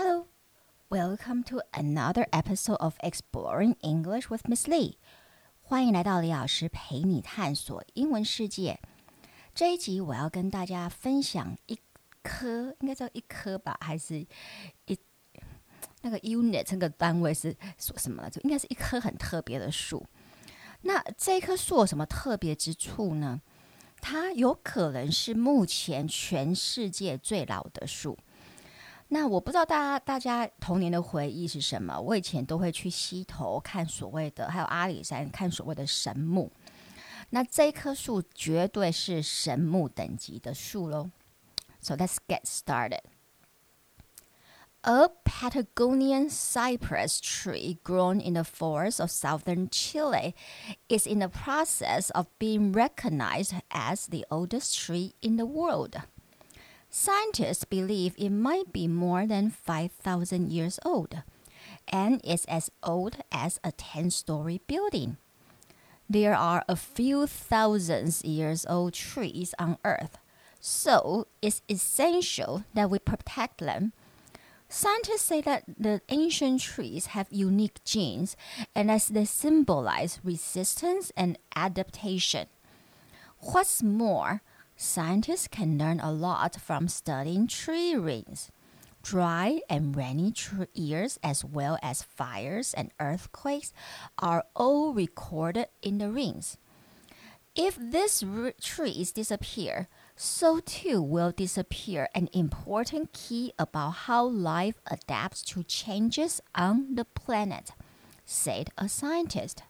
Hello, welcome to another episode of Exploring English with Miss Lee。欢迎来到李老师陪你探索英文世界。这一集我要跟大家分享一颗，应该叫一颗吧，还是一那个 unit 这个单位是说什么来着？应该是一棵很特别的树。那这棵树有什么特别之处呢？它有可能是目前全世界最老的树。那我不知道大家大家童年的回忆是什么？我以前都会去溪头看所谓的，还有阿里山看所谓的神木。那这棵树绝对是神木等级的树喽。So let's get started. A Patagonian cypress tree grown in the forests of southern Chile is in the process of being recognized as the oldest tree in the world. Scientists believe it might be more than 5,000 years old and is as old as a 10 story building. There are a few thousands years old trees on Earth, so it's essential that we protect them. Scientists say that the ancient trees have unique genes and as they symbolize resistance and adaptation. What's more, Scientists can learn a lot from studying tree rings. Dry and rainy years, as well as fires and earthquakes, are all recorded in the rings. If these trees disappear, so too will disappear an important key about how life adapts to changes on the planet, said a scientist.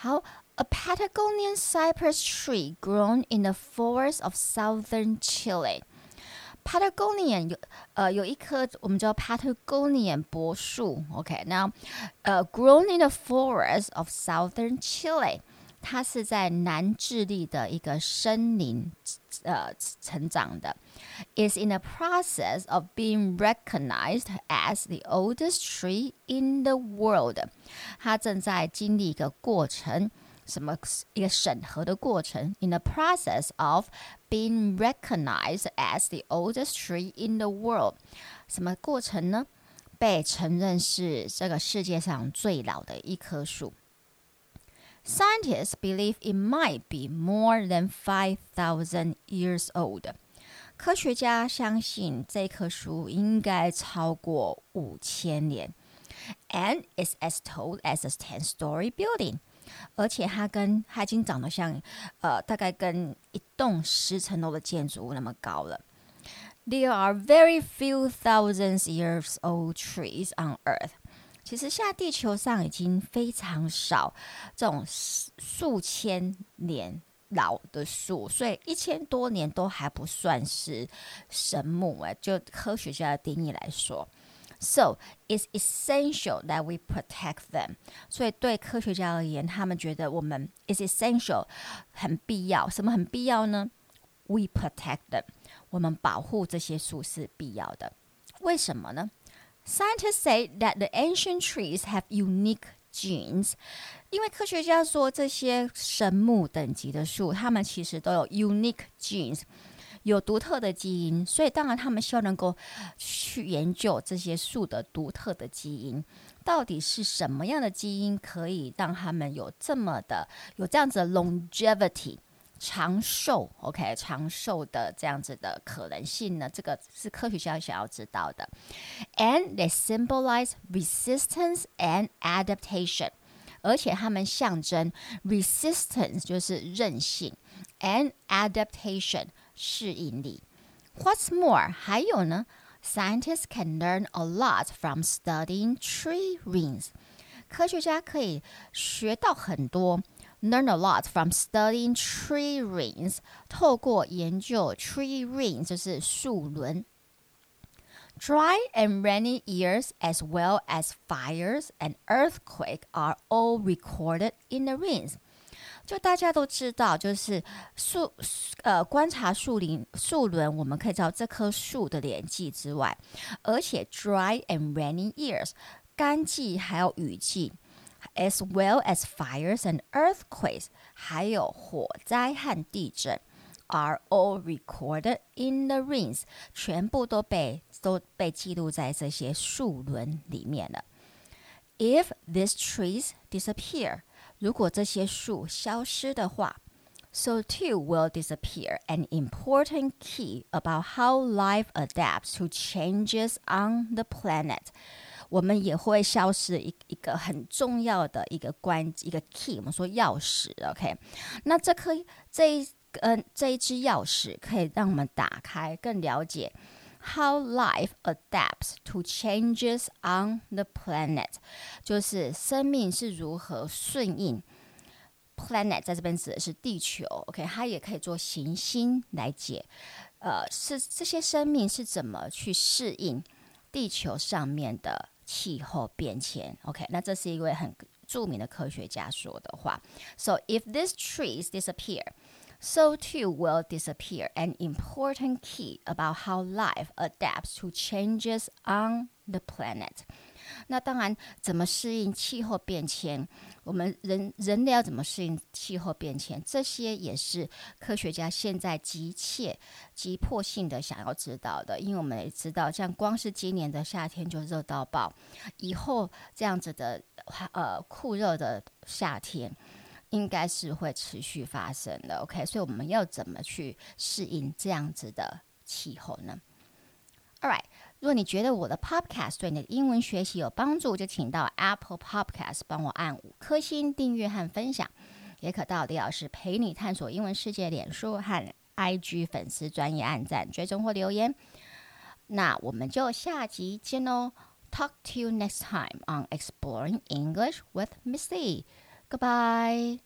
How a Patagonian cypress tree grown in the forests of southern Chile. Patagonian 有呃有一棵我们叫 Patagonian 柏树，OK，那呃 grown in the forests of southern Chile，它是在南智利的一个森林呃成长的，is in the process of being recognized as the oldest tree in the world，它正在经历一个过程。 什么一个审核的过程？In the process of being recognized as the oldest tree in the world，什么过程呢？被承认是这个世界上最老的一棵树。Scientists believe it might be more than five thousand years old。科学家相信这棵树应该超过五千年，and is as tall as a ten-story building。 而且它跟它已经长得像，呃，大概跟一栋十层楼的建筑物那么高了。There are very few thousands years old trees on Earth。其实现在地球上已经非常少这种数千年老的树，所以一千多年都还不算是神木哎，就科学家的定义来说。So it's essential that we protect them。所以对科学家而言，他们觉得我们 is essential 很必要。什么很必要呢？We protect them。我们保护这些树是必要的。为什么呢？Scientists say that the ancient trees have unique genes。因为科学家说这些神木等级的树，它们其实都有 unique genes。 有独特的基因，所以当然他们希望能够去研究这些树的独特的基因，到底是什么样的基因可以让他们有这么的有这样子的 longevity 长寿？OK，长寿的这样子的可能性呢？这个是科学家想要知道的。And they symbolize resistance and adaptation，而且他们象征 resistance 就是韧性，and adaptation。适应力。What's more，还有呢，scientists can learn a lot from studying tree rings。科学家可以学到很多，learn a lot from studying tree rings。透过研究 tree rings，就是树轮。Dry and rainy years, as well as fires and earthquake, are all recorded in the rings. 就大家都知道，就是树呃观察树林树轮，我们可以知道这棵树的年纪之外，而且 dry and rainy years 干季还有雨季，as well as fires and earthquakes 还有火灾和地震 are all recorded in the rings，全部都被都被记录在这些树轮里面了。If these trees disappear， 如果这些树消失的话，so too will disappear an important key about how life adapts to changes on the planet。我们也会消失一一个很重要的一个关一个 key，我们说钥匙，OK？那这颗这一呃这一支钥匙可以让我们打开，更了解 how life adapts to changes on the planet，就是生命是如何顺应 planet，在这边指的是地球，OK？它也可以做行星来解，呃，是这些生命是怎么去适应地球上面的。气候变迁，OK，那这是一位很着名的科学家说的话。So if these trees disappear, so too will disappear an important key about how life adapts to changes on the planet. 那当然，怎么适应气候变迁？我们人人类要怎么适应气候变迁？这些也是科学家现在急切、急迫性的想要知道的。因为我们也知道，像光是今年的夏天就热到爆，以后这样子的呃酷热的夏天，应该是会持续发生的。OK，所以我们要怎么去适应这样子的气候呢？All right。如果你觉得我的 Podcast 对你的英文学习有帮助，就请到 Apple Podcast 帮我按五颗星订阅和分享，也可到李老师陪你探索英文世界脸书和 IG 粉丝专业按赞追踪或留言。那我们就下集见喽！Talk to you next time on Exploring English with Missy Goodbye.